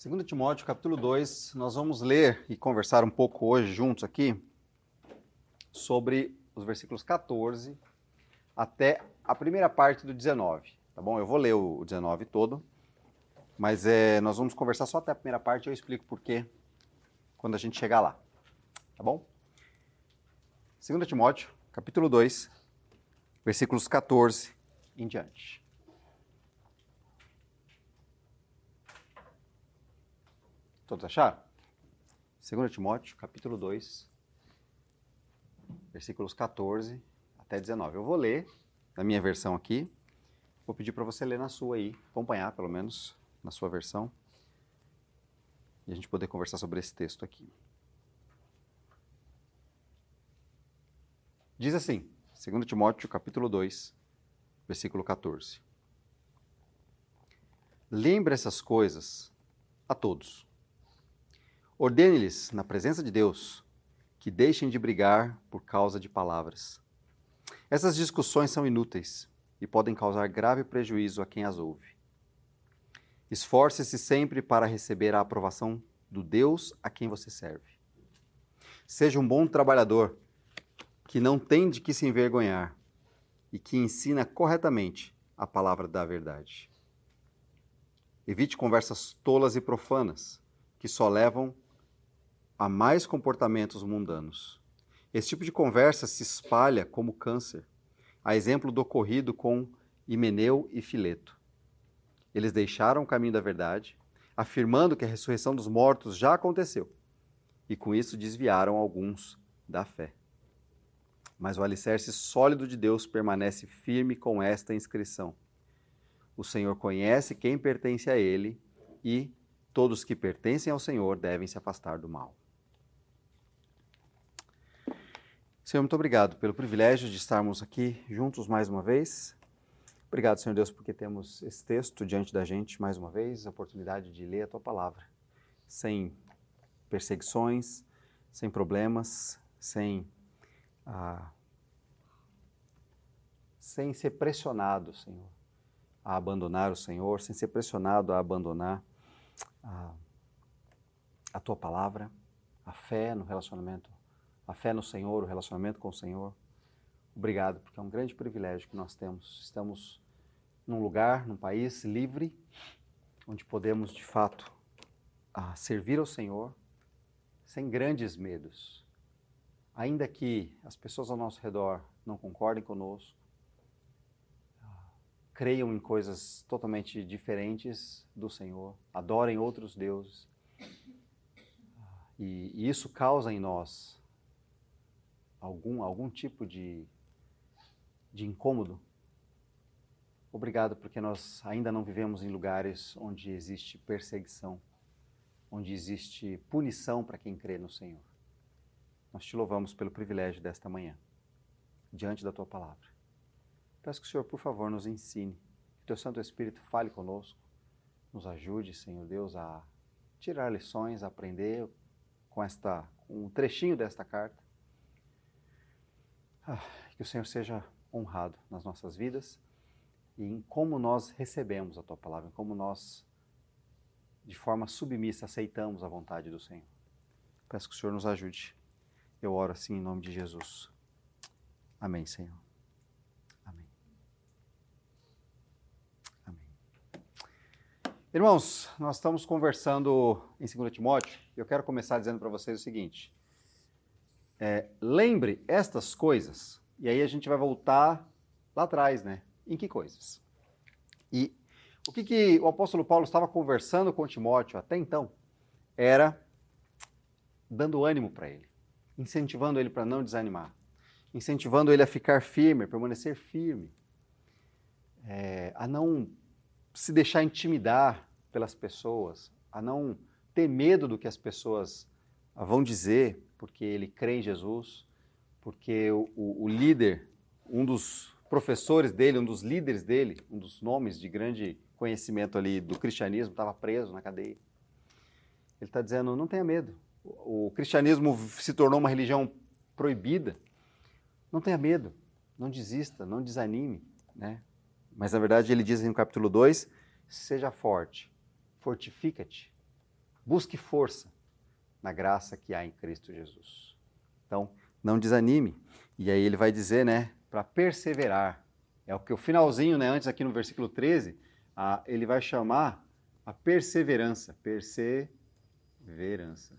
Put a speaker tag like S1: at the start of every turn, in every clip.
S1: 2 Timóteo, capítulo 2, nós vamos ler e conversar um pouco hoje juntos aqui sobre os versículos 14 até a primeira parte do 19, tá bom? Eu vou ler o 19 todo, mas é, nós vamos conversar só até a primeira parte e eu explico por quê quando a gente chegar lá, tá bom? 2 Timóteo, capítulo 2, versículos 14 em diante. Todos acharam? 2 Timóteo, capítulo 2, versículos 14 até 19. Eu vou ler na minha versão aqui. Vou pedir para você ler na sua aí, acompanhar pelo menos na sua versão. E a gente poder conversar sobre esse texto aqui. Diz assim, 2 Timóteo, capítulo 2, versículo 14. Lembre essas coisas a todos Ordene-lhes, na presença de Deus, que deixem de brigar por causa de palavras. Essas discussões são inúteis e podem causar grave prejuízo a quem as ouve. Esforce-se sempre para receber a aprovação do Deus a quem você serve. Seja um bom trabalhador, que não tem de que se envergonhar e que ensina corretamente a palavra da verdade. Evite conversas tolas e profanas, que só levam a mais comportamentos mundanos. Esse tipo de conversa se espalha como câncer, a exemplo do ocorrido com Himeneu e Fileto. Eles deixaram o caminho da verdade, afirmando que a ressurreição dos mortos já aconteceu, e com isso desviaram alguns da fé. Mas o alicerce sólido de Deus permanece firme com esta inscrição: O Senhor conhece quem pertence a Ele, e todos que pertencem ao Senhor devem se afastar do mal. Senhor, muito obrigado pelo privilégio de estarmos aqui juntos mais uma vez. Obrigado, Senhor Deus, porque temos esse texto diante da gente mais uma vez, a oportunidade de ler a tua palavra, sem perseguições, sem problemas, sem, ah, sem ser pressionado, Senhor, a abandonar o Senhor, sem ser pressionado a abandonar a, a tua palavra, a fé no relacionamento a fé no Senhor, o relacionamento com o Senhor. Obrigado, porque é um grande privilégio que nós temos. Estamos num lugar, num país livre, onde podemos de fato servir ao Senhor sem grandes medos. Ainda que as pessoas ao nosso redor não concordem conosco, creiam em coisas totalmente diferentes do Senhor, adorem outros deuses. E, isso causa em nós algum, algum tipo de, de incômodo. Obrigado, porque nós ainda não vivemos em lugares onde existe perseguição, onde existe punição para quem crê no Senhor. Nós te louvamos pelo privilégio desta manhã, diante da tua palavra. Peço que o Senhor, por favor, nos ensine, que o teu Santo Espírito fale conosco, nos ajude, Senhor Deus, a tirar lições, a aprender com esta um trechinho desta carta ah, que o Senhor seja honrado nas nossas vidas e em como nós recebemos a tua palavra, em como nós, de forma submissa, aceitamos a vontade do Senhor. Peço que o Senhor nos ajude. Eu oro assim em nome de Jesus. Amém, Senhor. Amém. Amém. Irmãos, nós estamos conversando em 2 Timóteo e eu quero começar dizendo para vocês o seguinte é, lembre estas coisas, e aí a gente vai voltar lá atrás, né? Em que coisas? E o que, que o apóstolo Paulo estava conversando com Timóteo até então era dando ânimo para ele, incentivando ele para não desanimar, incentivando ele a ficar firme, a permanecer firme, é, a não se deixar intimidar pelas pessoas, a não ter medo do que as pessoas vão dizer, porque ele crê em Jesus, porque o, o, o líder, um dos professores dele, um dos líderes dele, um dos nomes de grande conhecimento ali do cristianismo, estava preso na cadeia. Ele está dizendo: não tenha medo. O, o cristianismo se tornou uma religião proibida. Não tenha medo, não desista, não desanime. Né? Mas na verdade ele diz no capítulo 2: seja forte, fortifica-te Busque força na graça que há em Cristo Jesus. Então, não desanime. E aí ele vai dizer, né, para perseverar. É o que o finalzinho, né, antes aqui no versículo 13, a, ele vai chamar a perseverança. Perseverança.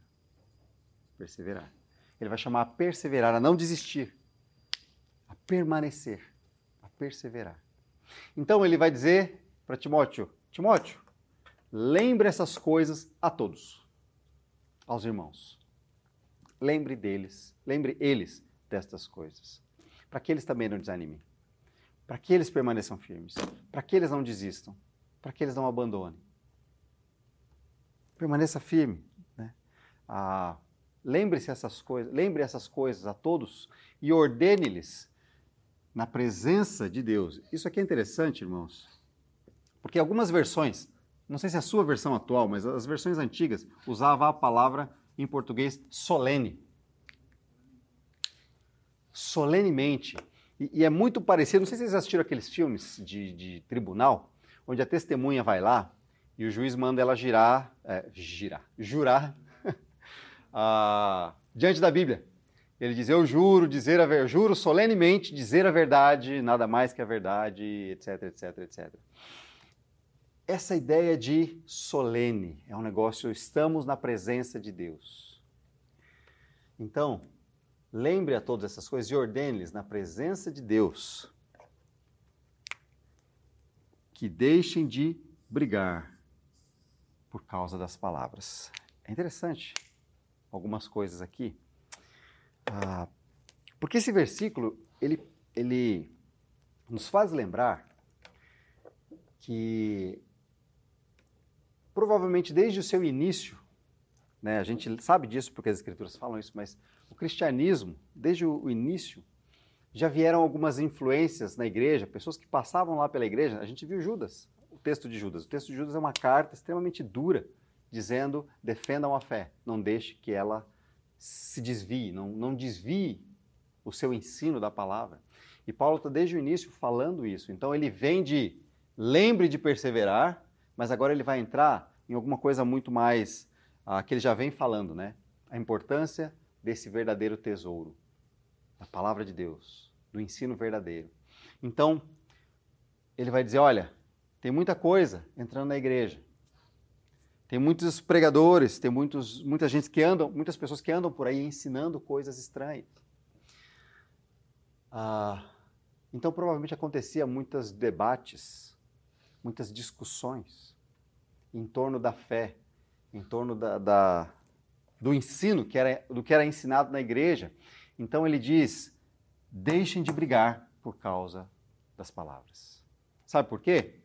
S1: Perseverar. Ele vai chamar a perseverar, a não desistir, a permanecer, a perseverar. Então ele vai dizer para Timóteo: Timóteo, lembre essas coisas a todos, aos irmãos. Lembre deles, lembre eles destas coisas, para que eles também não desanimem, para que eles permaneçam firmes, para que eles não desistam, para que eles não abandonem. Permaneça firme. Né? Ah, lembre-se essas coisas, lembre essas coisas a todos e ordene-lhes na presença de Deus. Isso aqui é interessante, irmãos, porque algumas versões, não sei se é a sua versão atual, mas as versões antigas usavam a palavra em português solene. Solenemente. E, e, é muito parecido, não sei se vocês assistiram aqueles filmes de, de tribunal, onde a testemunha vai lá e o juiz manda ela girar, é, girar, jurar diante da Bíblia. Ele diz: Eu juro dizer a ver, juro solenemente dizer a verdade, nada mais que a verdade, etc, etc, etc. Essa ideia de solene é um negócio, estamos na presença de Deus. Então, lembre a todas essas coisas e ordene-lhes na presença de Deus que deixem de brigar por causa das palavras. É interessante algumas coisas aqui. Ah, porque esse versículo, ele, ele nos faz lembrar que provavelmente desde o seu início, né, a gente sabe disso porque as escrituras falam isso, mas o cristianismo, desde o início, já vieram algumas influências na igreja, pessoas que passavam lá pela igreja. A gente viu Judas, o texto de Judas. O texto de Judas é uma carta extremamente dura, dizendo: defendam a fé, não deixe que ela se desvie, não, não desvie o seu ensino da palavra. E Paulo está desde o início falando isso. Então ele vem de lembre de perseverar, mas agora ele vai entrar em alguma coisa muito mais ah, que ele já vem falando, né? A importância desse verdadeiro tesouro, da palavra de Deus, do ensino verdadeiro. Então, ele vai dizer: olha, tem muita coisa entrando na igreja. Tem muitos pregadores, tem muitos, muita gente que andam, muitas pessoas que andam por aí ensinando coisas estranhas. Ah, então provavelmente acontecia muitos debates, muitas discussões em torno da fé, em torno da, da, do ensino que era, do que era ensinado na igreja. Então ele diz: deixem de brigar por causa das palavras. Sabe por quê?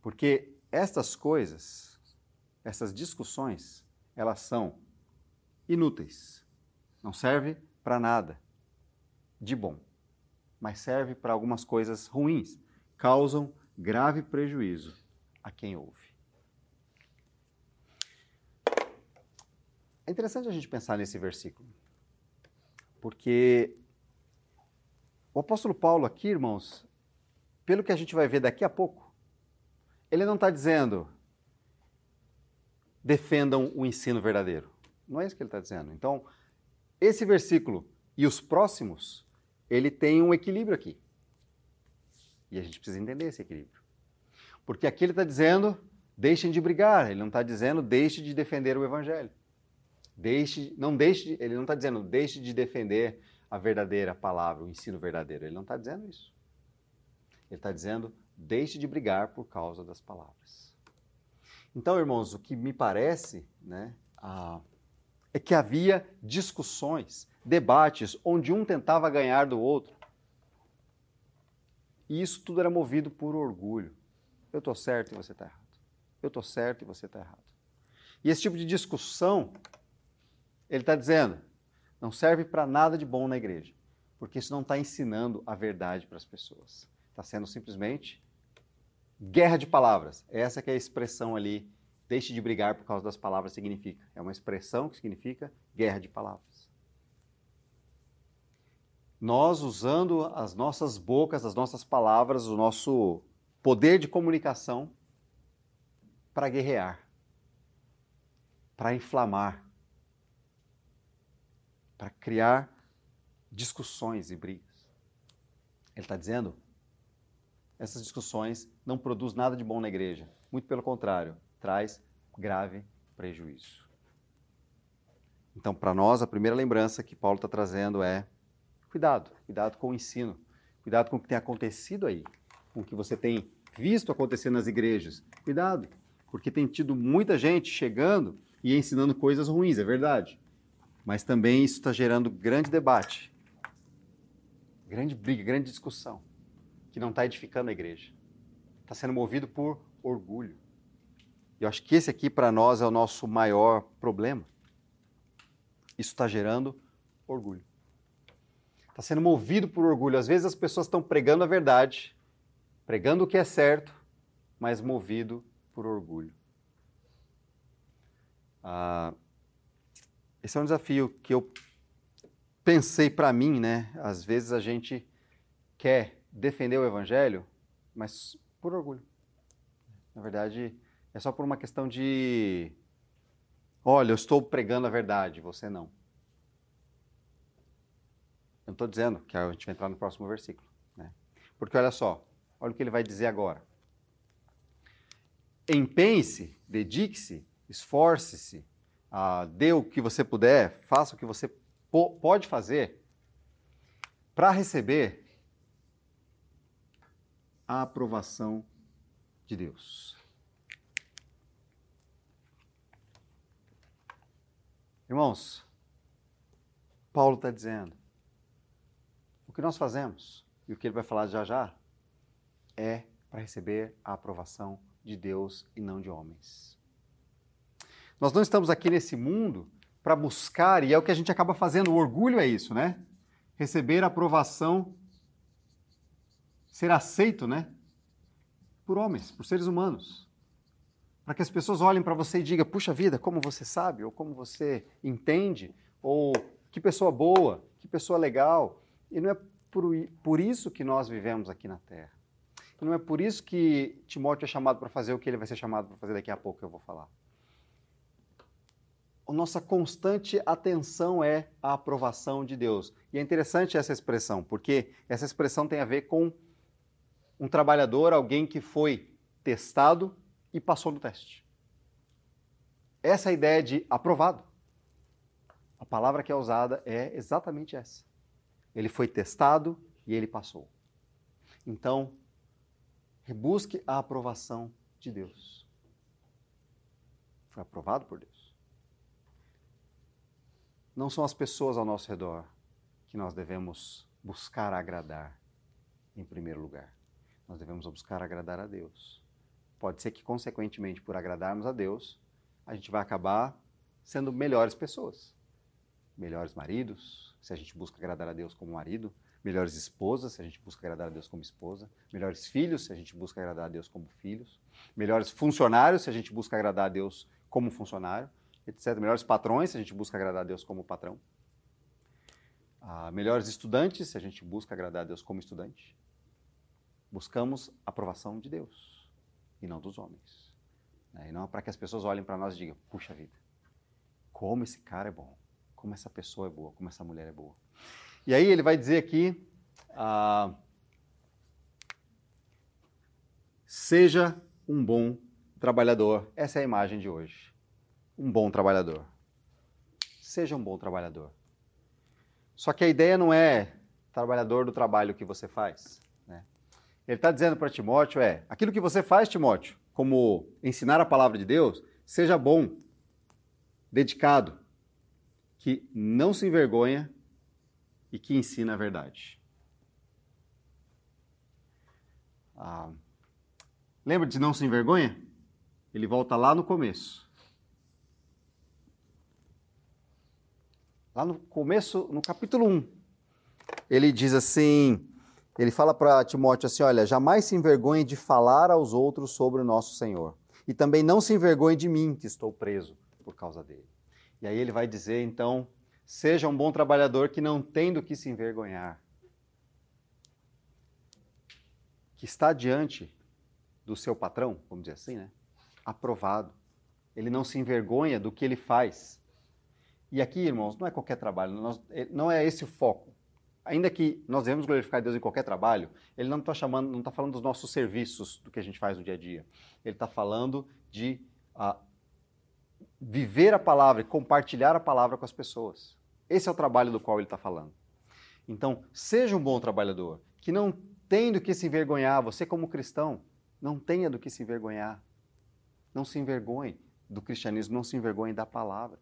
S1: Porque estas coisas essas discussões, elas são inúteis. Não serve para nada de bom, mas serve para algumas coisas ruins, causam grave prejuízo a quem ouve. É interessante a gente pensar nesse versículo, porque o apóstolo Paulo aqui, irmãos, pelo que a gente vai ver daqui a pouco, ele não está dizendo defendam o ensino verdadeiro. Não é isso que ele está dizendo. Então, esse versículo e os próximos, ele tem um equilíbrio aqui. E a gente precisa entender esse equilíbrio. Porque aqui ele está dizendo, deixem de brigar. Ele não está dizendo, deixe de defender o evangelho. Deixe, não deixe, ele não está dizendo, deixe de defender a verdadeira palavra, o ensino verdadeiro. Ele não está dizendo isso. Ele está dizendo, deixe de brigar por causa das palavras. Então, irmãos, o que me parece né, é que havia discussões, debates, onde um tentava ganhar do outro. E isso tudo era movido por orgulho. Eu estou certo e você está errado. Eu estou certo e você está errado. E esse tipo de discussão, ele está dizendo, não serve para nada de bom na igreja, porque isso não está ensinando a verdade para as pessoas. Está sendo simplesmente Guerra de palavras. Essa que é a expressão ali. Deixe de brigar por causa das palavras significa. É uma expressão que significa guerra de palavras. Nós usando as nossas bocas, as nossas palavras, o nosso poder de comunicação para guerrear. para inflamar, para criar discussões e brigas. Ele está dizendo, essas discussões não produzem nada de bom na igreja. Muito pelo contrário, traz grave prejuízo. Então, para nós, a primeira lembrança que Paulo está trazendo é cuidado, cuidado com o ensino, cuidado com o que tem acontecido aí, com o que você tem visto acontecer nas igrejas. Cuidado, porque tem tido muita gente chegando e ensinando coisas ruins, é verdade. Mas também isso está gerando grande debate, grande briga, grande discussão, que não está edificando a igreja. Está sendo movido por orgulho. E eu acho que esse aqui, para nós, é o nosso maior problema. Isso está gerando orgulho. Está sendo movido por orgulho. Às vezes as pessoas estão pregando a verdade, pregando o que é certo, mas movido por orgulho. Ah, esse é um desafio que eu pensei para mim, né? Às vezes a gente quer defender o evangelho, mas por orgulho. Na verdade, é só por uma questão de olha, eu estou pregando a verdade, você não. Eu não estou dizendo que a gente vai entrar no próximo versículo. Né? Porque olha só, olha o que ele vai dizer agora. Empenhe-se, dedique-se, esforce-se, uh, dê o que você puder, faça o que você pode fazer para receber a aprovação de Deus. Irmãos, Paulo está dizendo: o que nós fazemos, e o que ele vai falar já já, é para receber a aprovação de Deus e não de homens. Nós não estamos aqui nesse mundo para buscar, e é o que a gente acaba fazendo, o orgulho é isso, né? Receber aprovação, ser aceito, né? Por homens, por seres humanos. Para que as pessoas olhem para você e digam: puxa vida, como você sabe, ou como você entende, ou que pessoa boa, que pessoa legal. E não é por, por isso que nós vivemos aqui na Terra. E não é por isso que Timóteo é chamado para fazer o que ele vai ser chamado para fazer daqui a pouco eu vou falar a nossa constante atenção é a aprovação de Deus. E é interessante essa expressão, porque essa expressão tem a ver com um trabalhador, alguém que foi testado e passou no teste. Essa é ideia de aprovado. A palavra que é usada é exatamente essa. Ele foi testado e ele passou. Então, rebusque a aprovação de Deus. Foi aprovado por Deus. Não são as pessoas ao nosso redor que nós devemos buscar agradar em primeiro lugar. Nós devemos buscar agradar a Deus. Pode ser que, consequentemente, por agradarmos a Deus, a gente vai acabar sendo melhores pessoas. Melhores maridos, se a gente busca agradar a Deus como marido. Melhores esposas, se a gente busca agradar a Deus como esposa. Melhores filhos, se a gente busca agradar a Deus como filhos. Melhores funcionários, se a gente busca agradar a Deus como funcionário etc. Melhores patrões, se a gente busca agradar a Deus como patrão. Ah, melhores estudantes, se a gente busca agradar a Deus como estudante. Buscamos a aprovação de Deus e não dos homens. Né? E não para que as pessoas olhem para nós e digam: puxa vida, como esse cara é bom, como essa pessoa é boa, como essa mulher é boa. E aí ele vai dizer aqui: ah, seja um bom trabalhador. Essa é a imagem de hoje um bom trabalhador. Seja um bom trabalhador. Só que a ideia não é trabalhador do trabalho que você faz. Né? Ele está dizendo para Timóteo é aquilo que você faz, Timóteo, como ensinar a palavra de Deus, seja bom, dedicado, que não se envergonha e que ensina a verdade. Ah, lembra de não se envergonha? Ele volta lá no começo. Lá no começo, no capítulo 1, ele diz assim: ele fala para Timóteo assim: olha, jamais se envergonhe de falar aos outros sobre o nosso Senhor. E também não se envergonhe de mim, que estou preso por causa dele. E aí ele vai dizer, então, seja um bom trabalhador que não tem do que se envergonhar. Que está diante do seu patrão, vamos dizer assim, né? Aprovado, ele não se envergonha do que ele faz. E aqui, irmãos, não é qualquer trabalho, nós, é, não é esse o foco. Ainda que nós devemos glorificar Deus em qualquer trabalho, ele não está chamando, não está falando dos nossos serviços, do que a gente faz no dia a dia. Ele está falando de uh, viver a palavra e compartilhar a palavra com as pessoas. Esse é o trabalho do qual ele está falando. Então, seja um bom trabalhador, que não tem do que se envergonhar. Você, como cristão, não tenha do que se envergonhar. Não se envergonhe do cristianismo, não se envergonhe da palavra.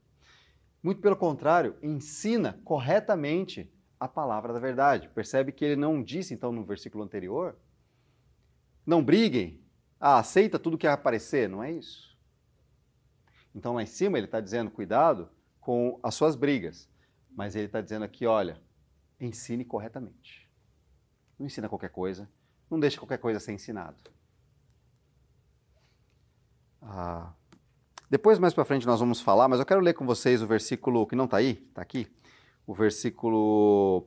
S1: Muito pelo contrário, ensina corretamente a palavra da verdade. Percebe que ele não disse, então, no versículo anterior, não briguem, ah, aceita tudo que aparecer, não é isso. Então, lá em cima, ele está dizendo, cuidado com as suas brigas. Mas ele está dizendo aqui, olha, ensine corretamente. Não ensina qualquer coisa, não deixe qualquer coisa ser ensinado. Ah, depois, mais para frente, nós vamos falar, mas eu quero ler com vocês o versículo que não está aí, está aqui, o versículo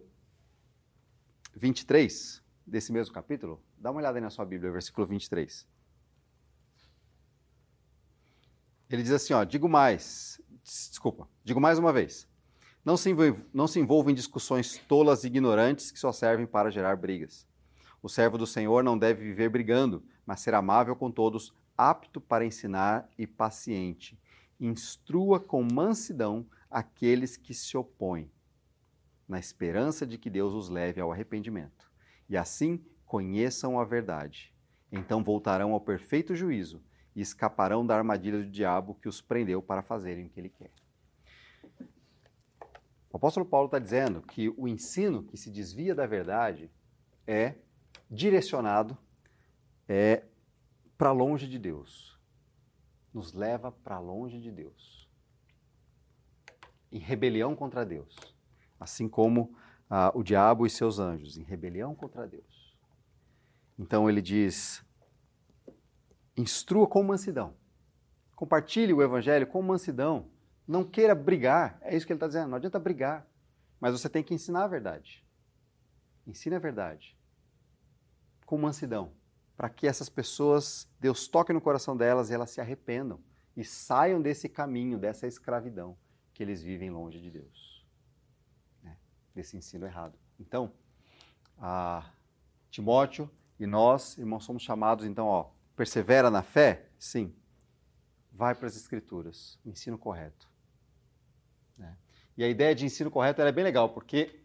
S1: 23 desse mesmo capítulo. Dá uma olhada aí na sua Bíblia, versículo 23. Ele diz assim, ó, digo mais, desculpa, digo mais uma vez. Não se, envolva, não se envolva em discussões tolas e ignorantes que só servem para gerar brigas. O servo do Senhor não deve viver brigando, mas ser amável com todos, apto para ensinar e paciente. Instrua com mansidão aqueles que se opõem, na esperança de que Deus os leve ao arrependimento. E assim conheçam a verdade. Então voltarão ao perfeito juízo e escaparão da armadilha do diabo que os prendeu para fazerem o que ele quer. O apóstolo Paulo está dizendo que o ensino que se desvia da verdade é direcionado é, para longe de Deus. Nos leva para longe de Deus. Em rebelião contra Deus. Assim como ah, o diabo e seus anjos, em rebelião contra Deus. Então ele diz: instrua com mansidão. Compartilhe o evangelho com mansidão não queira brigar, é isso que ele está dizendo. Não adianta brigar, mas você tem que ensinar a verdade. Ensine a verdade com mansidão, para que essas pessoas, Deus toque no coração delas e elas se arrependam e saiam desse caminho, dessa escravidão que eles vivem longe de Deus, né? desse ensino errado. Então, Timóteo e nós, irmãos, somos chamados, então, ó, persevera na fé? Sim. Vai para as Escrituras, ensino correto. Né? E a ideia de ensino correto é bem legal, porque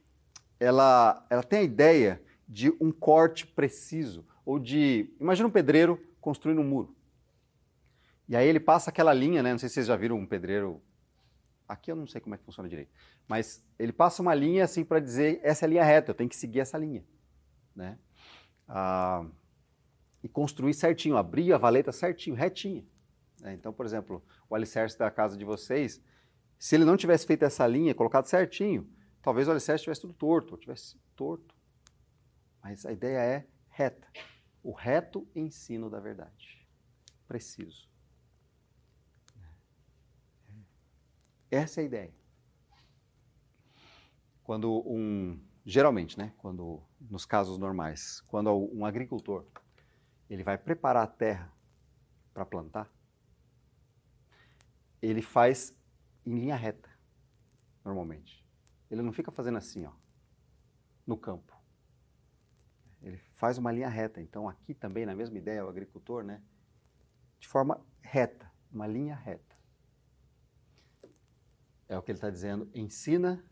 S1: ela, ela tem a ideia de um corte preciso, ou de. Imagina um pedreiro construindo um muro. E aí ele passa aquela linha, né? Não sei se vocês já viram um pedreiro. Aqui eu não sei como é que funciona direito. Mas ele passa uma linha assim para dizer essa é a linha reta, eu tenho que seguir essa linha. Né? Ah, e construir certinho, abrir a valeta certinho, retinha. Né? Então, por exemplo, o alicerce da casa de vocês, se ele não tivesse feito essa linha, colocado certinho, talvez o alicerce estivesse tudo torto, ou tivesse torto. Mas a ideia é reta. O reto ensino da verdade. Preciso. Essa é a ideia. Quando um, geralmente, né, quando nos casos normais, quando um agricultor ele vai preparar a terra para plantar, ele faz em linha reta, normalmente. Ele não fica fazendo assim, ó, no campo. Faz uma linha reta. Então, aqui também, na mesma ideia, o agricultor, né? De forma reta, uma linha reta. É o que ele está dizendo. Ensina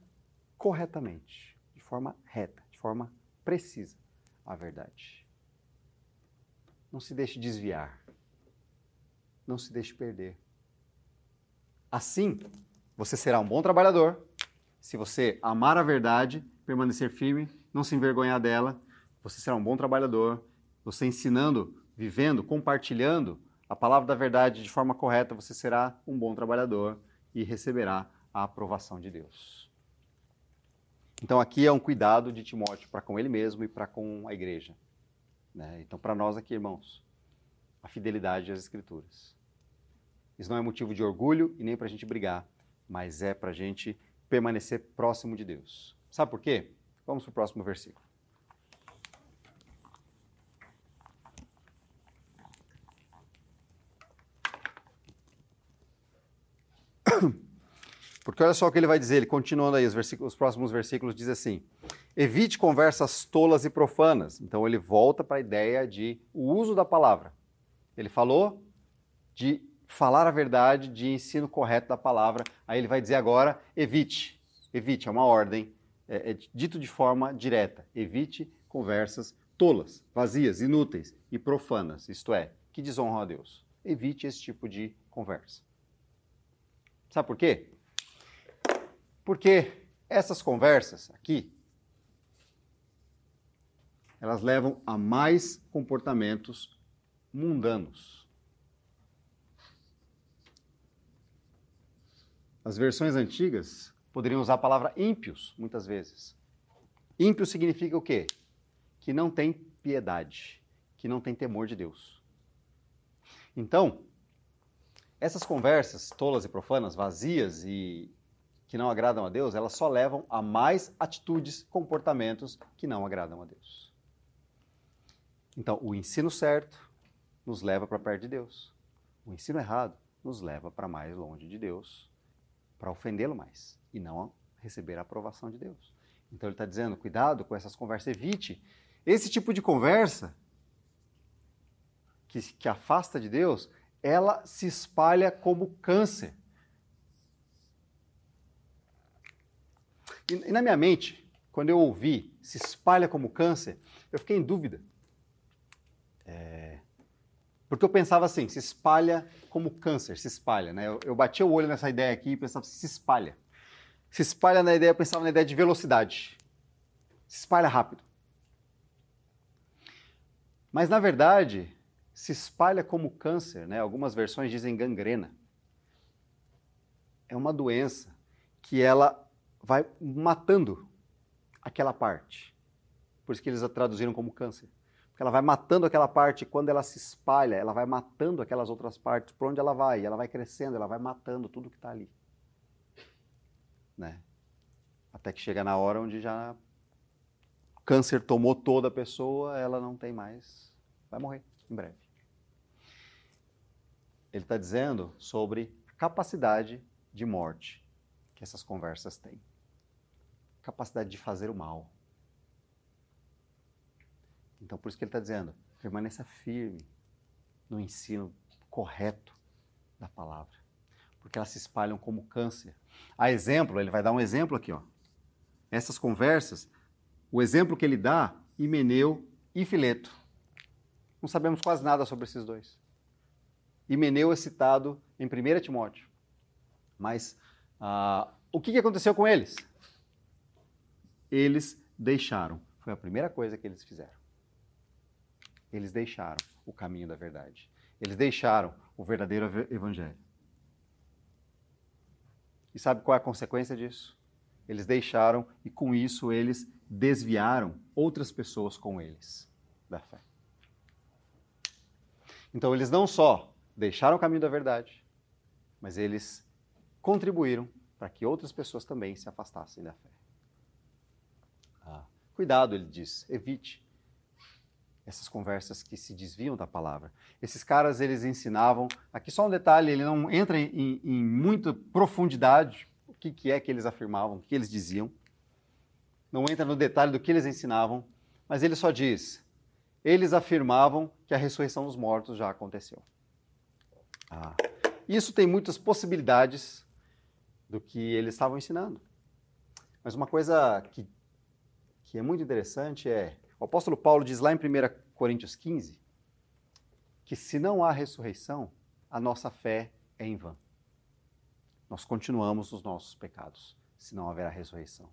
S1: corretamente, de forma reta, de forma precisa a verdade. Não se deixe desviar. Não se deixe perder. Assim, você será um bom trabalhador. Se você amar a verdade, permanecer firme, não se envergonhar dela, você será um bom trabalhador. Você ensinando, vivendo, compartilhando a palavra da verdade de forma correta, você será um bom trabalhador e receberá a aprovação de Deus. Então aqui é um cuidado de Timóteo para com ele mesmo e para com a igreja. Né? Então para nós aqui, irmãos, a fidelidade às Escrituras. Isso não é motivo de orgulho e nem para a gente brigar, mas é para a gente permanecer próximo de Deus. Sabe por quê? Vamos para o próximo versículo. Porque olha só o que ele vai dizer, ele continuando aí, os, os próximos versículos diz assim: evite conversas tolas e profanas. Então ele volta para a ideia de o uso da palavra. Ele falou de falar a verdade, de ensino correto da palavra. Aí ele vai dizer agora: evite. Evite, é uma ordem, é, é dito de forma direta. Evite conversas tolas, vazias, inúteis e profanas, isto é, que desonram a Deus. Evite esse tipo de conversa. Sabe por quê? Porque essas conversas aqui, elas levam a mais comportamentos mundanos. As versões antigas poderiam usar a palavra ímpios, muitas vezes. Ímpio significa o quê? Que não tem piedade, que não tem temor de Deus. Então, essas conversas tolas e profanas, vazias e que não agradam a Deus, elas só levam a mais atitudes, comportamentos que não agradam a Deus. Então, o ensino certo nos leva para perto de Deus. O ensino errado nos leva para mais longe de Deus, para ofendê-lo mais e não receber a aprovação de Deus. Então ele está dizendo: cuidado com essas conversas, evite. Esse tipo de conversa que, que afasta de Deus ela se espalha como câncer. E, na minha mente, quando eu ouvi se espalha como câncer, eu fiquei em dúvida. É, porque eu pensava assim, se espalha como câncer, se espalha. Né? Eu, eu o olho nessa ideia aqui e pensava assim, se espalha. Se espalha na ideia, eu pensava na ideia de velocidade. Se espalha rápido. Mas na verdade, se espalha como câncer, né? Algumas versões dizem gangrena. É uma doença que ela vai matando aquela parte. Por isso que eles a traduziram como câncer. Porque ela vai matando aquela parte, quando ela se espalha, ela vai matando aquelas outras partes. Por onde ela vai? Ela vai crescendo, ela vai matando tudo que está ali. Né? Até que chega na hora onde já o câncer tomou toda a pessoa, ela não tem mais, vai morrer em breve. Ele está dizendo sobre a capacidade de morte que essas conversas têm. Capacidade de fazer o mal. Então, por isso que ele está dizendo, permaneça firme no ensino correto da palavra. Porque elas se espalham como câncer. A exemplo, ele vai dar um exemplo aqui, ó. Essas conversas, o exemplo que ele dá, Himeneu e Fileto. Não sabemos quase nada sobre esses dois. Himeneu é citado em 1 Timóteo. Mas uh, o que aconteceu com eles? Eles deixaram. Foi a primeira coisa que eles fizeram. Eles deixaram o caminho da verdade. Eles deixaram o verdadeiro evangelho. E sabe qual é a consequência disso? Eles deixaram e com isso eles desviaram outras pessoas com eles da fé. Então eles não só deixaram o caminho da verdade, mas eles contribuíram para que outras pessoas também se afastassem da fé. Ah, cuidado, ele diz, evite essas conversas que se desviam da palavra. Esses caras, eles ensinavam, aqui só um detalhe, ele não entra em, em muita profundidade, o que, que é que eles afirmavam, o que eles diziam, não entra no detalhe do que eles ensinavam, mas ele só diz, eles afirmavam que a ressurreição dos mortos já aconteceu. Ah. Isso tem muitas possibilidades do que eles estavam ensinando. Mas uma coisa que, que é muito interessante é, o apóstolo Paulo diz lá em 1 Coríntios 15, que se não há ressurreição, a nossa fé é em vão. Nós continuamos nos nossos pecados, se não haverá ressurreição.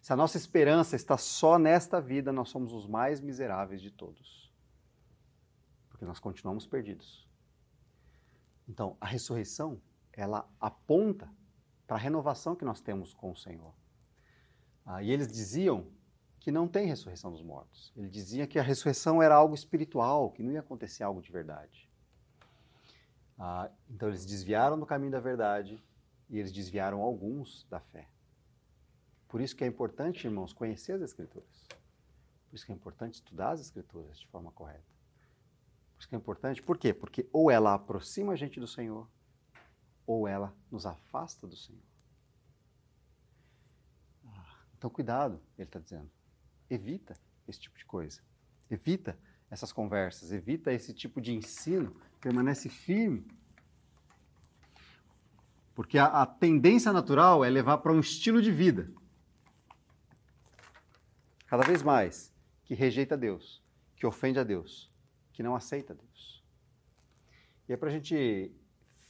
S1: Se a nossa esperança está só nesta vida, nós somos os mais miseráveis de todos. Porque nós continuamos perdidos. Então, a ressurreição, ela aponta para a renovação que nós temos com o Senhor. Ah, e eles diziam que não tem ressurreição dos mortos. Ele dizia que a ressurreição era algo espiritual, que não ia acontecer algo de verdade. Ah, então eles desviaram do caminho da verdade e eles desviaram alguns da fé. Por isso que é importante, irmãos, conhecer as Escrituras. Por isso que é importante estudar as Escrituras de forma correta. Por isso que é importante. Por quê? Porque ou ela aproxima a gente do Senhor, ou ela nos afasta do Senhor. Ah, então, cuidado, ele está dizendo. Evita esse tipo de coisa. Evita essas conversas, evita esse tipo de ensino, permanece firme. Porque a, a tendência natural é levar para um estilo de vida. Cada vez mais que rejeita Deus, que ofende a Deus, que não aceita Deus. E é para a gente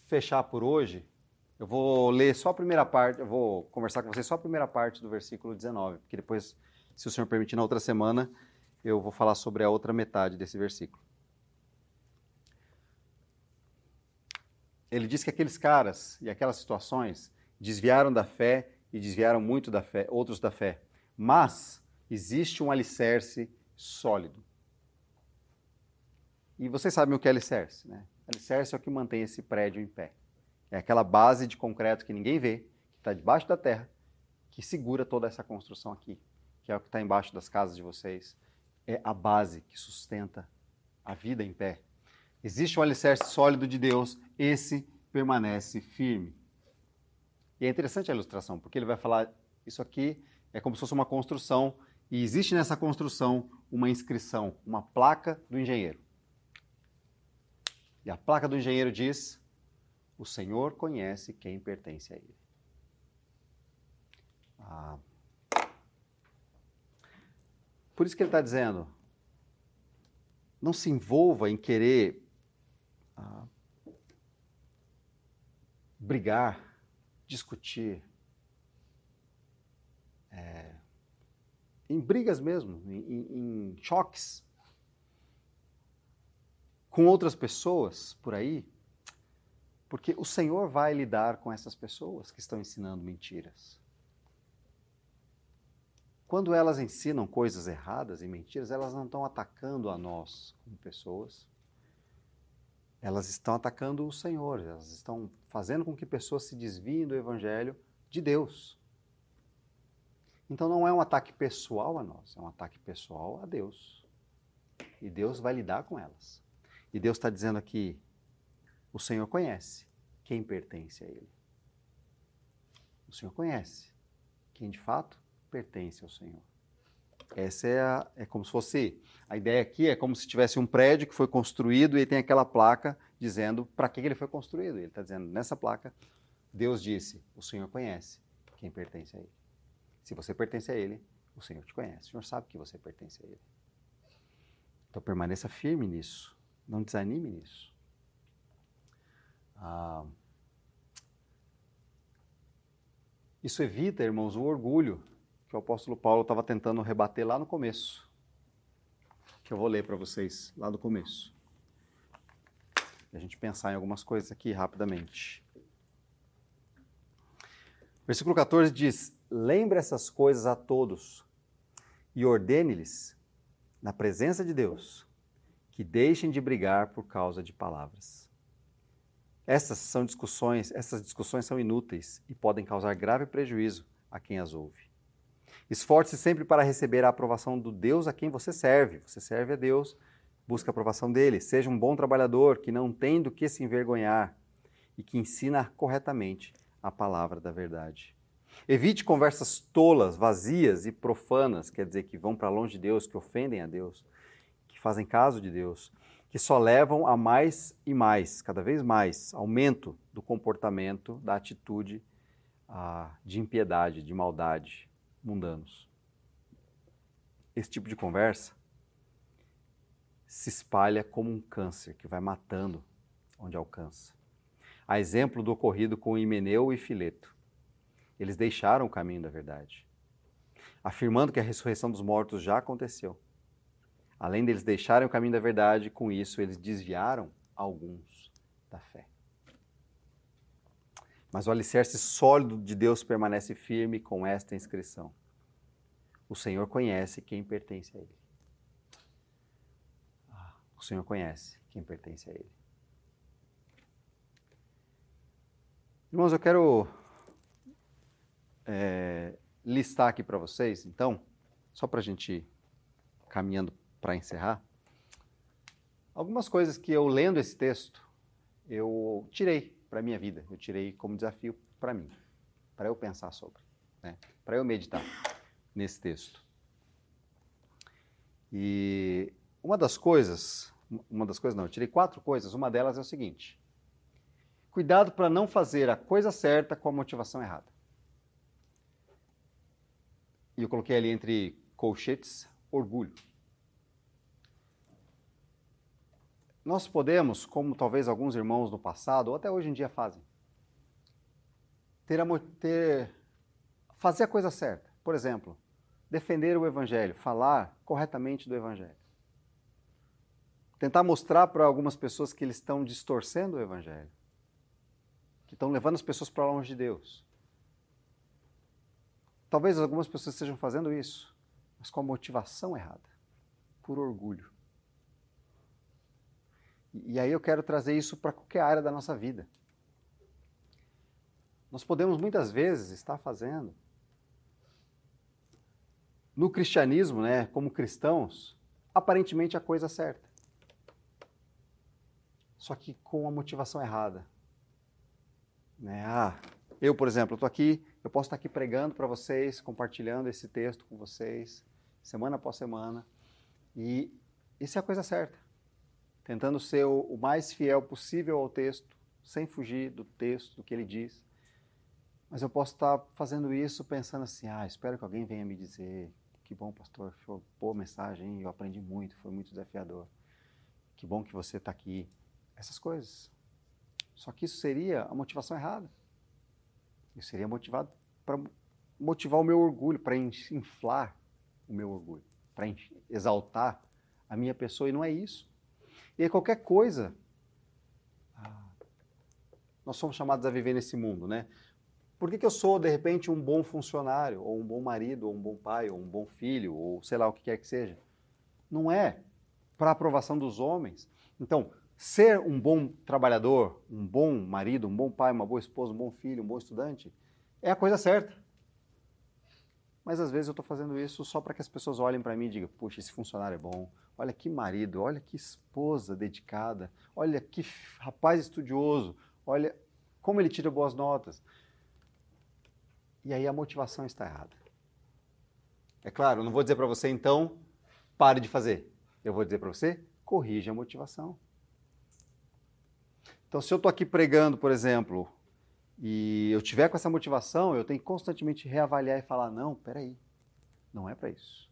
S1: fechar por hoje, eu vou ler só a primeira parte, eu vou conversar com vocês só a primeira parte do versículo 19, porque depois, se o Senhor permitir, na outra semana, eu vou falar sobre a outra metade desse versículo. Ele diz que aqueles caras e aquelas situações desviaram da fé e desviaram muito da fé, outros da fé. Mas existe um alicerce sólido. E vocês sabem o que é alicerce, né? Alicerce é o que mantém esse prédio em pé. É aquela base de concreto que ninguém vê, que está debaixo da terra, que segura toda essa construção aqui, que é o que está embaixo das casas de vocês. É a base que sustenta a vida em pé. Existe um alicerce sólido de Deus, esse permanece firme. E é interessante a ilustração, porque ele vai falar: isso aqui é como se fosse uma construção, e existe nessa construção uma inscrição, uma placa do engenheiro. E a placa do engenheiro diz: O Senhor conhece quem pertence a ele. Ah. Por isso que ele está dizendo: não se envolva em querer ah, brigar, discutir, é, em brigas mesmo, em, em, em choques com outras pessoas por aí, porque o Senhor vai lidar com essas pessoas que estão ensinando mentiras. Quando elas ensinam coisas erradas e mentiras, elas não estão atacando a nós como pessoas. Elas estão atacando o Senhor, elas estão fazendo com que pessoas se desviem do evangelho de Deus. Então não é um ataque pessoal a nós, é um ataque pessoal a Deus. E Deus vai lidar com elas. E Deus está dizendo aqui: o Senhor conhece quem pertence a Ele. O Senhor conhece quem de fato pertence ao Senhor. Essa é, a, é como se fosse. A ideia aqui é como se tivesse um prédio que foi construído e tem aquela placa dizendo para que ele foi construído. Ele está dizendo nessa placa: Deus disse, o Senhor conhece quem pertence a Ele. Se você pertence a Ele, o Senhor te conhece. O Senhor sabe que você pertence a Ele. Então permaneça firme nisso. Não desanime nisso. Ah, isso evita, irmãos, o orgulho que o apóstolo Paulo estava tentando rebater lá no começo. Que eu vou ler para vocês lá do começo. A gente pensar em algumas coisas aqui rapidamente. Versículo 14 diz: Lembre essas coisas a todos e ordene-lhes, na presença de Deus, que deixem de brigar por causa de palavras. Essas são discussões, essas discussões são inúteis e podem causar grave prejuízo a quem as ouve. Esforce-se sempre para receber a aprovação do Deus a quem você serve. Você serve a Deus, busca a aprovação dele. Seja um bom trabalhador que não tem do que se envergonhar e que ensina corretamente a palavra da verdade. Evite conversas tolas, vazias e profanas, quer dizer, que vão para longe de Deus, que ofendem a Deus fazem caso de Deus, que só levam a mais e mais, cada vez mais, aumento do comportamento, da atitude ah, de impiedade, de maldade, mundanos. Esse tipo de conversa se espalha como um câncer que vai matando onde alcança. A exemplo do ocorrido com Himeneu e Fileto. Eles deixaram o caminho da verdade, afirmando que a ressurreição dos mortos já aconteceu. Além deles deixarem o caminho da verdade, com isso eles desviaram alguns da fé. Mas o alicerce sólido de Deus permanece firme com esta inscrição: O Senhor conhece quem pertence a Ele. Ah, o Senhor conhece quem pertence a Ele. Irmãos, eu quero é, listar aqui para vocês, então, só para a gente ir caminhando para encerrar, algumas coisas que eu lendo esse texto, eu tirei para minha vida. Eu tirei como desafio para mim, para eu pensar sobre, né? para eu meditar nesse texto. E uma das coisas, uma das coisas não, eu tirei quatro coisas, uma delas é o seguinte: cuidado para não fazer a coisa certa com a motivação errada. E eu coloquei ali entre colchetes orgulho. Nós podemos, como talvez alguns irmãos no passado, ou até hoje em dia fazem, ter, a, ter fazer a coisa certa. Por exemplo, defender o Evangelho, falar corretamente do Evangelho. Tentar mostrar para algumas pessoas que eles estão distorcendo o Evangelho, que estão levando as pessoas para longe de Deus. Talvez algumas pessoas estejam fazendo isso, mas com a motivação errada, por orgulho. E aí eu quero trazer isso para qualquer área da nossa vida. Nós podemos muitas vezes estar fazendo no cristianismo, né, como cristãos, aparentemente a coisa certa. Só que com a motivação errada. Né? Ah, eu, por exemplo, estou aqui, eu posso estar aqui pregando para vocês, compartilhando esse texto com vocês, semana após semana, e isso é a coisa certa tentando ser o, mais fiel possível ao texto, sem fugir do texto, do que ele diz. Mas eu posso estar fazendo isso pensando assim: ah, espero que alguém venha me dizer. Que bom, pastor, foi boa mensagem, eu aprendi muito, foi muito desafiador. Que bom que você está aqui. Essas coisas. Só que isso seria a motivação errada. Isso seria motivado para motivar o meu orgulho, para inflar o meu orgulho, para exaltar a minha pessoa, e não é isso. E aí qualquer coisa, ah, nós somos chamados a viver nesse mundo, né? Por que, que eu sou, de repente, um bom funcionário, ou um bom marido, ou um bom pai, ou um bom filho, ou sei lá o que quer que seja? Não é para aprovação dos homens. Então, ser um bom trabalhador, um bom marido, um bom pai, uma boa esposa, um bom filho, um bom estudante, é a coisa certa. Mas às vezes eu estou fazendo isso só para que as pessoas olhem para mim e digam: puxa, esse funcionário é bom, olha que marido, olha que esposa dedicada, olha que rapaz estudioso, olha como ele tira boas notas. E aí a motivação está errada. É claro, não vou dizer para você então, pare de fazer. Eu vou dizer para você, corrija a motivação. Então, se eu estou aqui pregando, por exemplo, e eu tiver com essa motivação, eu tenho que constantemente reavaliar e falar: não, peraí, não é para isso.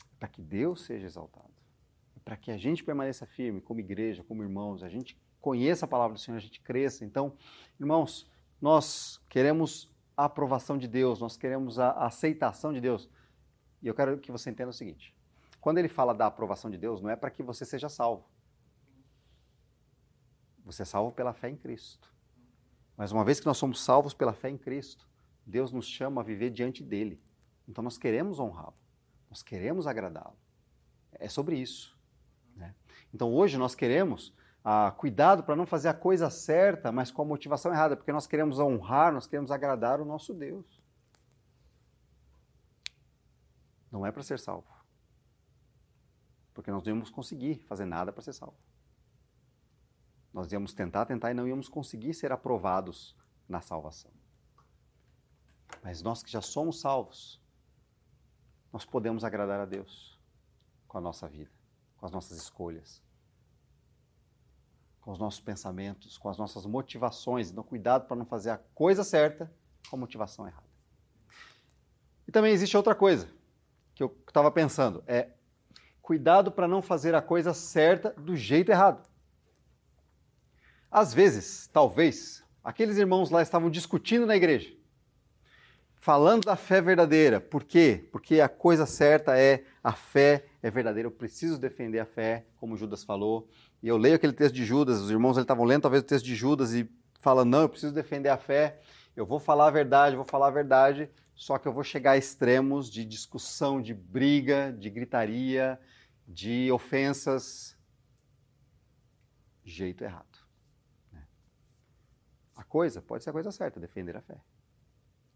S1: É para que Deus seja exaltado. É para que a gente permaneça firme como igreja, como irmãos, a gente conheça a palavra do Senhor, a gente cresça. Então, irmãos, nós queremos a aprovação de Deus, nós queremos a aceitação de Deus. E eu quero que você entenda o seguinte: quando ele fala da aprovação de Deus, não é para que você seja salvo. Você é salvo pela fé em Cristo. Mas uma vez que nós somos salvos pela fé em Cristo, Deus nos chama a viver diante dele. Então nós queremos honrá-lo, nós queremos agradá-lo. É sobre isso. Né? Então hoje nós queremos ah, cuidado para não fazer a coisa certa, mas com a motivação errada, porque nós queremos honrar, nós queremos agradar o nosso Deus. Não é para ser salvo. Porque nós não íamos conseguir fazer nada para ser salvo. Nós íamos tentar, tentar e não íamos conseguir ser aprovados na salvação. Mas nós que já somos salvos, nós podemos agradar a Deus com a nossa vida, com as nossas escolhas, com os nossos pensamentos, com as nossas motivações. Então, cuidado para não fazer a coisa certa com a motivação errada. E também existe outra coisa que eu estava pensando: é cuidado para não fazer a coisa certa do jeito errado. Às vezes, talvez, aqueles irmãos lá estavam discutindo na igreja, falando da fé verdadeira. Por quê? Porque a coisa certa é a fé é verdadeira. Eu preciso defender a fé, como Judas falou. E eu leio aquele texto de Judas, os irmãos estavam lendo talvez o texto de Judas e falando: não, eu preciso defender a fé, eu vou falar a verdade, vou falar a verdade, só que eu vou chegar a extremos de discussão, de briga, de gritaria, de ofensas. Jeito errado coisa pode ser a coisa certa, defender a fé,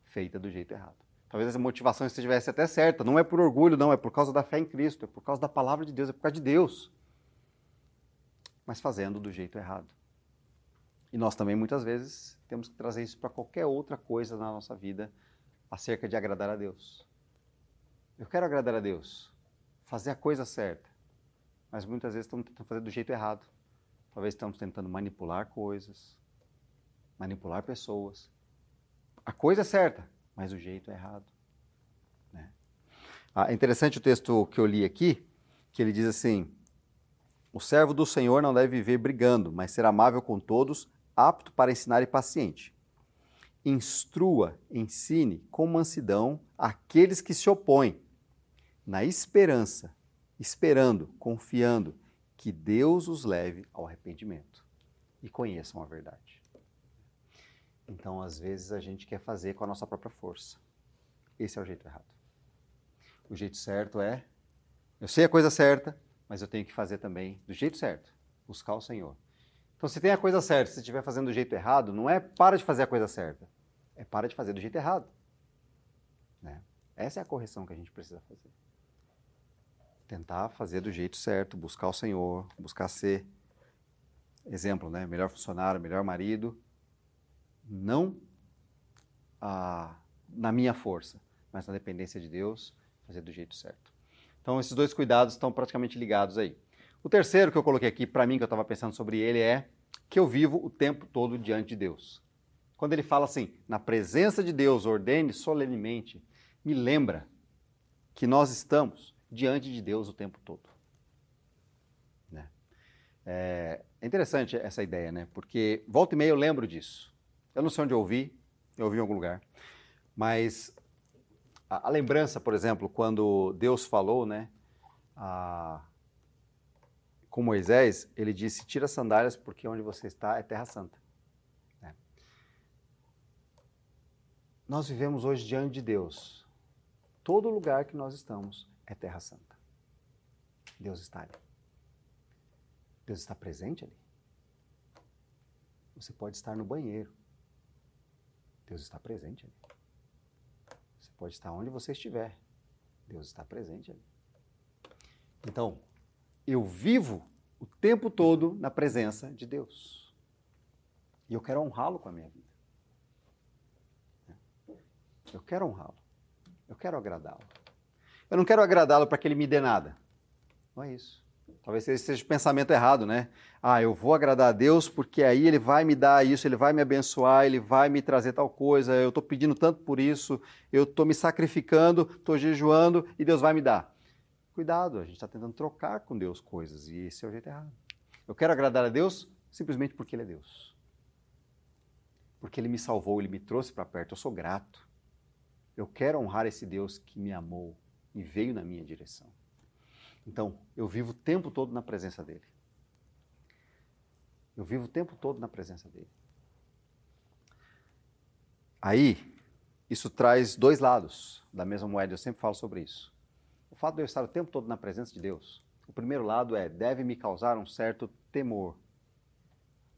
S1: feita do jeito errado. Talvez a motivação estivesse até certa, não é por orgulho, não, é por causa da fé em Cristo, é por causa da palavra de Deus, é por causa de Deus. Mas fazendo do jeito errado. E nós também, muitas vezes, temos que trazer isso para qualquer outra coisa na nossa vida acerca de agradar a Deus. Eu quero agradar a Deus, fazer a coisa certa, mas muitas vezes estamos tentando fazer do jeito errado. Talvez estamos tentando manipular coisas, manipular pessoas. A coisa é certa, mas o jeito é errado. Né? Ah, é interessante o texto que eu li aqui, que ele diz assim: O servo do Senhor não deve viver brigando, mas ser amável com todos, apto para ensinar e paciente. Instrua, ensine com mansidão aqueles que se opõem, na esperança, esperando, confiando que Deus os leve ao arrependimento e conheçam a verdade. Então, às vezes, a gente quer fazer com a nossa própria força. Esse é o jeito errado. O jeito certo é: eu sei a coisa certa, mas eu tenho que fazer também do jeito certo buscar o Senhor. Então, se tem a coisa certa, se estiver fazendo do jeito errado, não é para de fazer a coisa certa, é para de fazer do jeito errado. Né? Essa é a correção que a gente precisa fazer. Tentar fazer do jeito certo, buscar o Senhor, buscar ser exemplo, né? Melhor funcionário, melhor marido, não ah, na minha força, mas na dependência de Deus, fazer do jeito certo. Então, esses dois cuidados estão praticamente ligados aí. O terceiro que eu coloquei aqui, para mim, que eu estava pensando sobre ele, é que eu vivo o tempo todo diante de Deus. Quando ele fala assim, na presença de Deus, ordene solenemente, me lembra que nós estamos diante de Deus o tempo todo. Né? É, é interessante essa ideia, né? Porque volta e meia eu lembro disso. Eu não sei onde eu ouvi, eu ouvi em algum lugar. Mas a, a lembrança, por exemplo, quando Deus falou, né, a, com Moisés, ele disse: Tira as sandálias, porque onde você está é terra santa. É. Nós vivemos hoje diante de Deus. Todo lugar que nós estamos é terra santa. Deus está ali. Deus está presente ali. Você pode estar no banheiro. Deus está presente ali. Você pode estar onde você estiver. Deus está presente ali. Então, eu vivo o tempo todo na presença de Deus. E eu quero honrá-lo com a minha vida. Eu quero honrá-lo. Eu quero agradá-lo. Eu não quero agradá-lo para que ele me dê nada. Não é isso. Talvez esse seja o pensamento errado, né? Ah, eu vou agradar a Deus porque aí Ele vai me dar isso, Ele vai me abençoar, Ele vai me trazer tal coisa, eu estou pedindo tanto por isso, eu estou me sacrificando, estou jejuando e Deus vai me dar. Cuidado, a gente está tentando trocar com Deus coisas e esse é o jeito errado. Eu quero agradar a Deus simplesmente porque Ele é Deus. Porque Ele me salvou, Ele me trouxe para perto, eu sou grato. Eu quero honrar esse Deus que me amou e veio na minha direção. Então, eu vivo o tempo todo na presença dele. Eu vivo o tempo todo na presença dele. Aí, isso traz dois lados da mesma moeda, eu sempre falo sobre isso. O fato de eu estar o tempo todo na presença de Deus, o primeiro lado é, deve me causar um certo temor.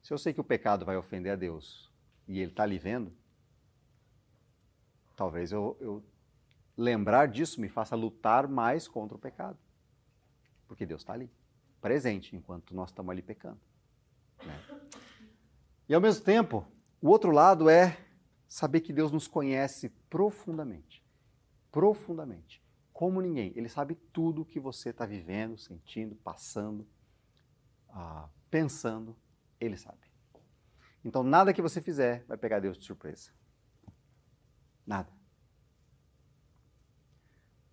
S1: Se eu sei que o pecado vai ofender a Deus e Ele está ali vendo, talvez eu, eu lembrar disso me faça lutar mais contra o pecado. Porque Deus está ali, presente, enquanto nós estamos ali pecando. Né? E ao mesmo tempo, o outro lado é saber que Deus nos conhece profundamente. Profundamente. Como ninguém. Ele sabe tudo o que você está vivendo, sentindo, passando, ah, pensando. Ele sabe. Então, nada que você fizer vai pegar Deus de surpresa. Nada.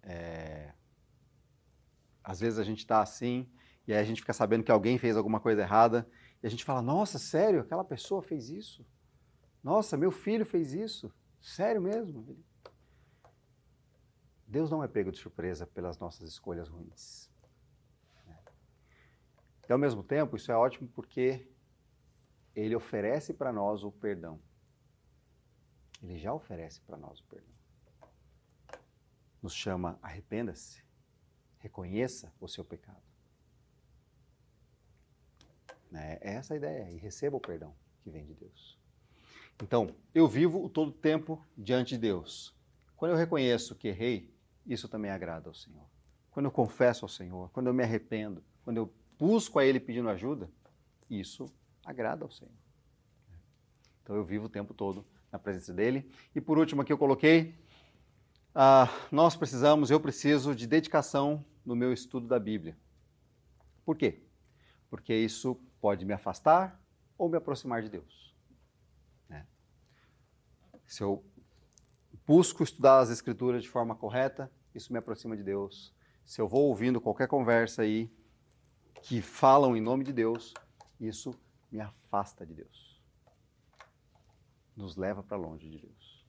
S1: É, às vezes a gente está assim, e aí a gente fica sabendo que alguém fez alguma coisa errada, e a gente fala: Nossa, sério, aquela pessoa fez isso? Nossa, meu filho fez isso? Sério mesmo? Deus não é pego de surpresa pelas nossas escolhas ruins. E ao mesmo tempo, isso é ótimo porque ele oferece para nós o perdão. Ele já oferece para nós o perdão. Nos chama arrependa-se Reconheça o seu pecado. É essa a ideia, e receba o perdão que vem de Deus. Então, eu vivo o todo tempo diante de Deus. Quando eu reconheço que errei, isso também agrada ao Senhor. Quando eu confesso ao Senhor, quando eu me arrependo, quando eu busco a Ele pedindo ajuda, isso agrada ao Senhor. Então eu vivo o tempo todo na presença dele. E por último aqui eu coloquei, uh, nós precisamos, eu preciso de dedicação no meu estudo da Bíblia. Por quê? Porque isso pode me afastar ou me aproximar de Deus. Né? Se eu busco estudar as Escrituras de forma correta, isso me aproxima de Deus. Se eu vou ouvindo qualquer conversa aí que falam em nome de Deus, isso me afasta de Deus. Nos leva para longe de Deus.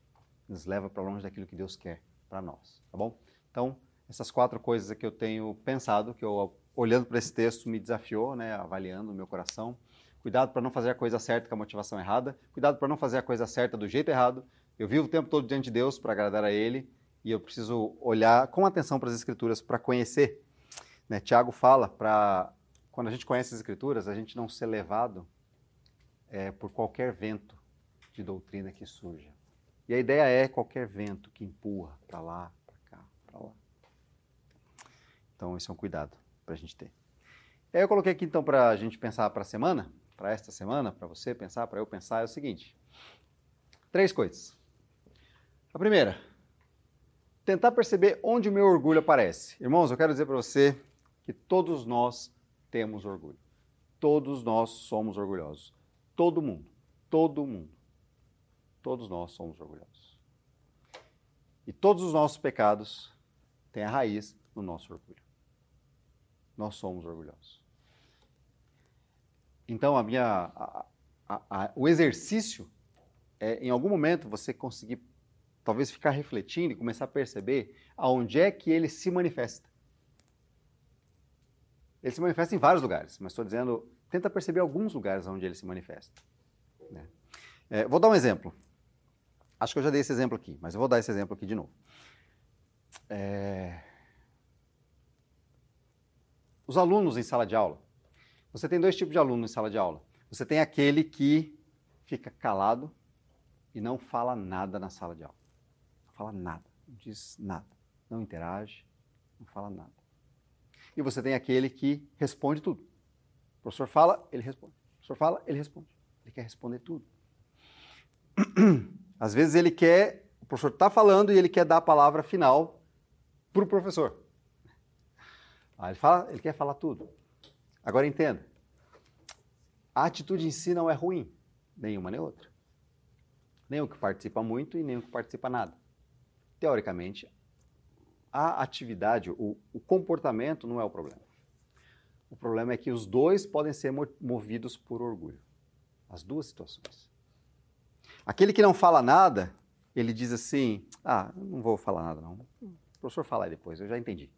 S1: Nos leva para longe daquilo que Deus quer para nós, tá bom? Então, essas quatro coisas que eu tenho pensado, que eu olhando para esse texto me desafiou, né, avaliando o meu coração. Cuidado para não fazer a coisa certa com a motivação errada. Cuidado para não fazer a coisa certa do jeito errado. Eu vivo o tempo todo diante de Deus para agradar a Ele e eu preciso olhar com atenção para as Escrituras para conhecer. Né? Tiago fala para quando a gente conhece as Escrituras, a gente não ser levado é, por qualquer vento de doutrina que surja. E a ideia é qualquer vento que empurra para lá, para cá, para lá. Então, esse é um cuidado para a gente ter. Aí eu coloquei aqui então para a gente pensar para a semana, para esta semana, para você pensar, para eu pensar, é o seguinte: três coisas. A primeira, tentar perceber onde o meu orgulho aparece. Irmãos, eu quero dizer para você que todos nós temos orgulho. Todos nós somos orgulhosos. Todo mundo. Todo mundo. Todos nós somos orgulhosos. E todos os nossos pecados têm a raiz no nosso orgulho. Nós somos orgulhosos. Então, a minha, a, a, a, o exercício é, em algum momento, você conseguir talvez ficar refletindo e começar a perceber aonde é que ele se manifesta. Ele se manifesta em vários lugares, mas estou dizendo, tenta perceber alguns lugares onde ele se manifesta. Né? É, vou dar um exemplo. Acho que eu já dei esse exemplo aqui, mas eu vou dar esse exemplo aqui de novo. É... Os alunos em sala de aula. Você tem dois tipos de aluno em sala de aula. Você tem aquele que fica calado e não fala nada na sala de aula fala nada, não diz nada, não interage, não fala nada. E você tem aquele que responde tudo. O professor fala, ele responde. O professor fala, ele responde. Ele quer responder tudo. Às vezes ele quer, o professor está falando e ele quer dar a palavra final para o professor. Aí ele, fala, ele quer falar tudo. Agora entenda, a atitude em si não é ruim, nenhuma nem outra. Nem o que participa muito e nem o que participa nada teoricamente, a atividade, o, o comportamento não é o problema. O problema é que os dois podem ser movidos por orgulho. As duas situações. Aquele que não fala nada, ele diz assim: Ah, não vou falar nada, não. O professor fala depois, eu já entendi.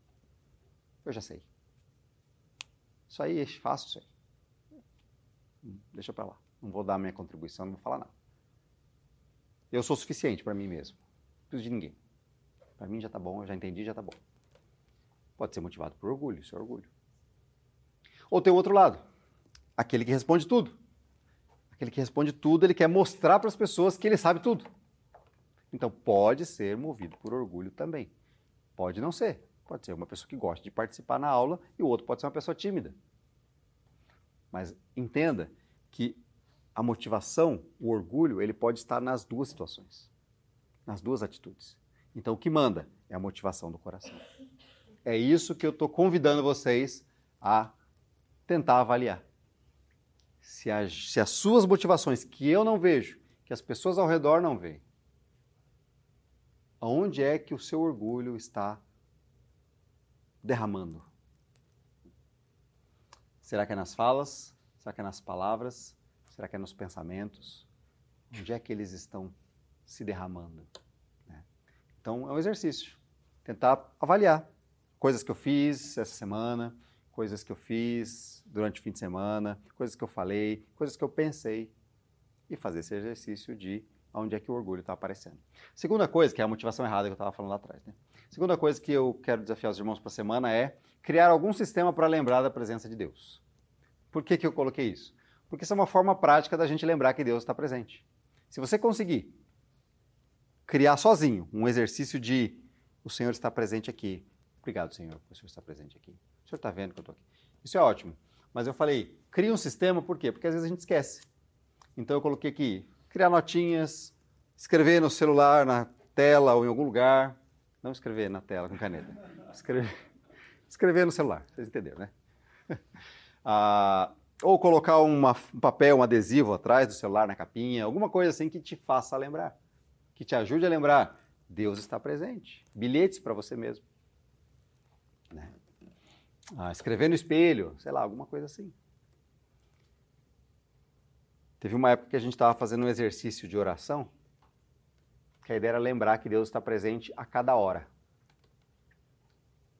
S1: Eu já sei. Isso aí é fácil, isso aí. Deixa para lá. Não vou dar minha contribuição, não vou falar nada. Eu sou suficiente para mim mesmo. Não preciso de ninguém. Para mim já está bom, eu já entendi, já está bom. Pode ser motivado por orgulho, isso é orgulho. Ou tem o outro lado, aquele que responde tudo. Aquele que responde tudo, ele quer mostrar para as pessoas que ele sabe tudo. Então pode ser movido por orgulho também. Pode não ser. Pode ser uma pessoa que gosta de participar na aula e o outro pode ser uma pessoa tímida. Mas entenda que a motivação, o orgulho, ele pode estar nas duas situações, nas duas atitudes. Então, o que manda é a motivação do coração. É isso que eu estou convidando vocês a tentar avaliar. Se, se as suas motivações, que eu não vejo, que as pessoas ao redor não veem, aonde é que o seu orgulho está derramando? Será que é nas falas? Será que é nas palavras? Será que é nos pensamentos? Onde é que eles estão se derramando? Então, é um exercício. Tentar avaliar coisas que eu fiz essa semana, coisas que eu fiz durante o fim de semana, coisas que eu falei, coisas que eu pensei e fazer esse exercício de onde é que o orgulho está aparecendo. Segunda coisa, que é a motivação errada que eu estava falando lá atrás. Né? Segunda coisa que eu quero desafiar os irmãos para a semana é criar algum sistema para lembrar da presença de Deus. Por que, que eu coloquei isso? Porque isso é uma forma prática da gente lembrar que Deus está presente. Se você conseguir criar sozinho um exercício de o Senhor está presente aqui. Obrigado, Senhor, o Senhor está presente aqui. O Senhor está vendo que eu estou aqui. Isso é ótimo. Mas eu falei, cria um sistema, por quê? Porque às vezes a gente esquece. Então eu coloquei aqui, criar notinhas, escrever no celular, na tela ou em algum lugar. Não escrever na tela com caneta. Escrever, escrever no celular, vocês entenderam, né? Ah, ou colocar uma, um papel, um adesivo atrás do celular na capinha, alguma coisa assim que te faça lembrar, que te ajude a lembrar. Deus está presente. Bilhetes para você mesmo. Né? Ah, escrever no espelho, sei lá, alguma coisa assim. Teve uma época que a gente estava fazendo um exercício de oração, que a ideia era lembrar que Deus está presente a cada hora.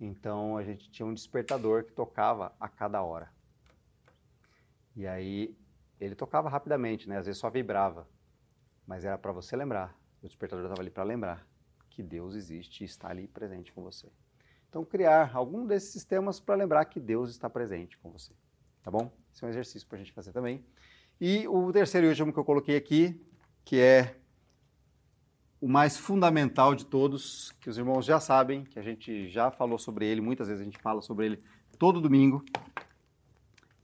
S1: Então a gente tinha um despertador que tocava a cada hora. E aí ele tocava rapidamente, né? Às vezes só vibrava, mas era para você lembrar. O despertador estava ali para lembrar que Deus existe e está ali presente com você. Então criar algum desses sistemas para lembrar que Deus está presente com você, tá bom? Esse é um exercício para a gente fazer também. E o terceiro e último que eu coloquei aqui, que é o mais fundamental de todos, que os irmãos já sabem, que a gente já falou sobre ele, muitas vezes a gente fala sobre ele todo domingo,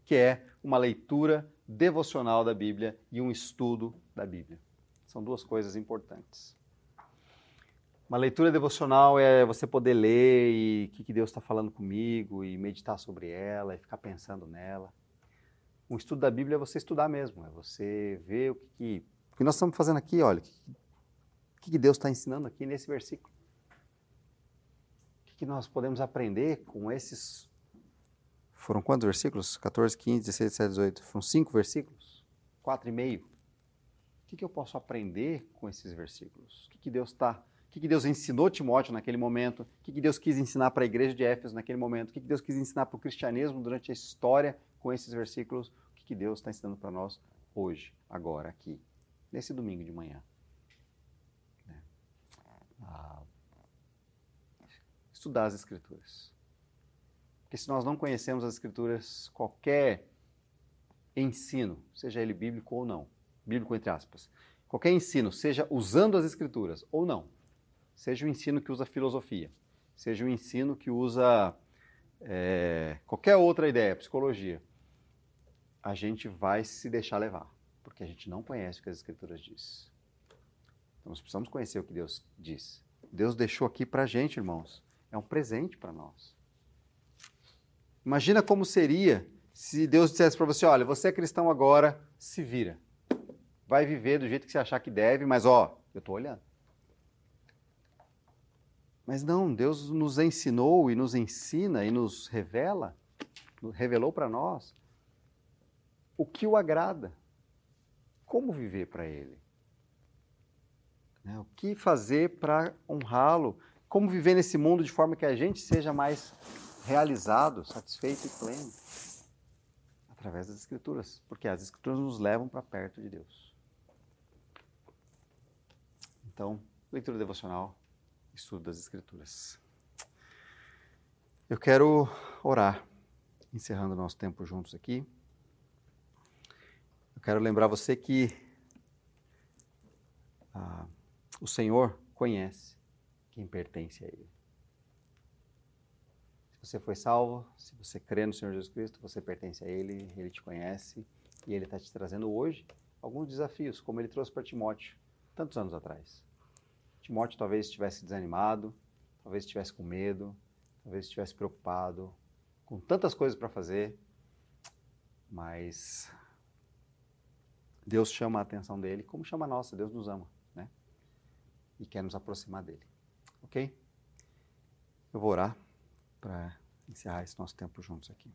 S1: que é uma leitura devocional da Bíblia e um estudo da Bíblia. São duas coisas importantes. Uma leitura devocional é você poder ler e o que Deus está falando comigo e meditar sobre ela e ficar pensando nela. Um estudo da Bíblia é você estudar mesmo, é você ver o que, que, o que nós estamos fazendo aqui, olha, o que, Deus está ensinando aqui nesse versículo. O que, nós podemos aprender com esses. Foram quantos versículos? 14, 15, 16, 17, 18. Foram cinco versículos? Quatro e meio. O que, eu posso aprender com esses versículos? O que, Deus está. O que, Deus ensinou Timóteo naquele momento? O que, Deus quis ensinar para a igreja de Éfeso naquele momento? O que, Deus quis ensinar para o cristianismo durante a história com esses versículos? O que Deus está ensinando para nós hoje, agora, aqui, nesse domingo de manhã? Estudar as Escrituras. Porque se nós não conhecemos as Escrituras, qualquer ensino, seja ele bíblico ou não, bíblico entre aspas, qualquer ensino, seja usando as Escrituras ou não, seja o ensino que usa filosofia, seja o ensino que usa é, qualquer outra ideia, psicologia, a gente vai se deixar levar, porque a gente não conhece o que as Escrituras dizem. Então nós precisamos conhecer o que Deus diz. Deus deixou aqui para a gente, irmãos. É um presente para nós. Imagina como seria se Deus dissesse para você: olha, você é cristão agora, se vira. Vai viver do jeito que você achar que deve, mas ó, eu estou olhando. Mas não, Deus nos ensinou e nos ensina e nos revela, revelou para nós o que o agrada, como viver para Ele. Né? O que fazer para honrá-lo? Como viver nesse mundo de forma que a gente seja mais realizado, satisfeito e pleno? Através das Escrituras, porque as Escrituras nos levam para perto de Deus. Então, leitura devocional, estudo das Escrituras. Eu quero orar, encerrando o nosso tempo juntos aqui. Eu quero lembrar você que ah, o Senhor conhece quem pertence a Ele. Se você foi salvo, se você crê no Senhor Jesus Cristo, você pertence a Ele, Ele te conhece e Ele está te trazendo hoje alguns desafios, como Ele trouxe para Timóteo tantos anos atrás. Timóteo talvez estivesse desanimado, talvez estivesse com medo, talvez estivesse preocupado, com tantas coisas para fazer, mas Deus chama a atenção dele, como chama a nossa, Deus nos ama e quer nos aproximar dele. Ok? Eu vou orar para encerrar esse nosso tempo juntos aqui.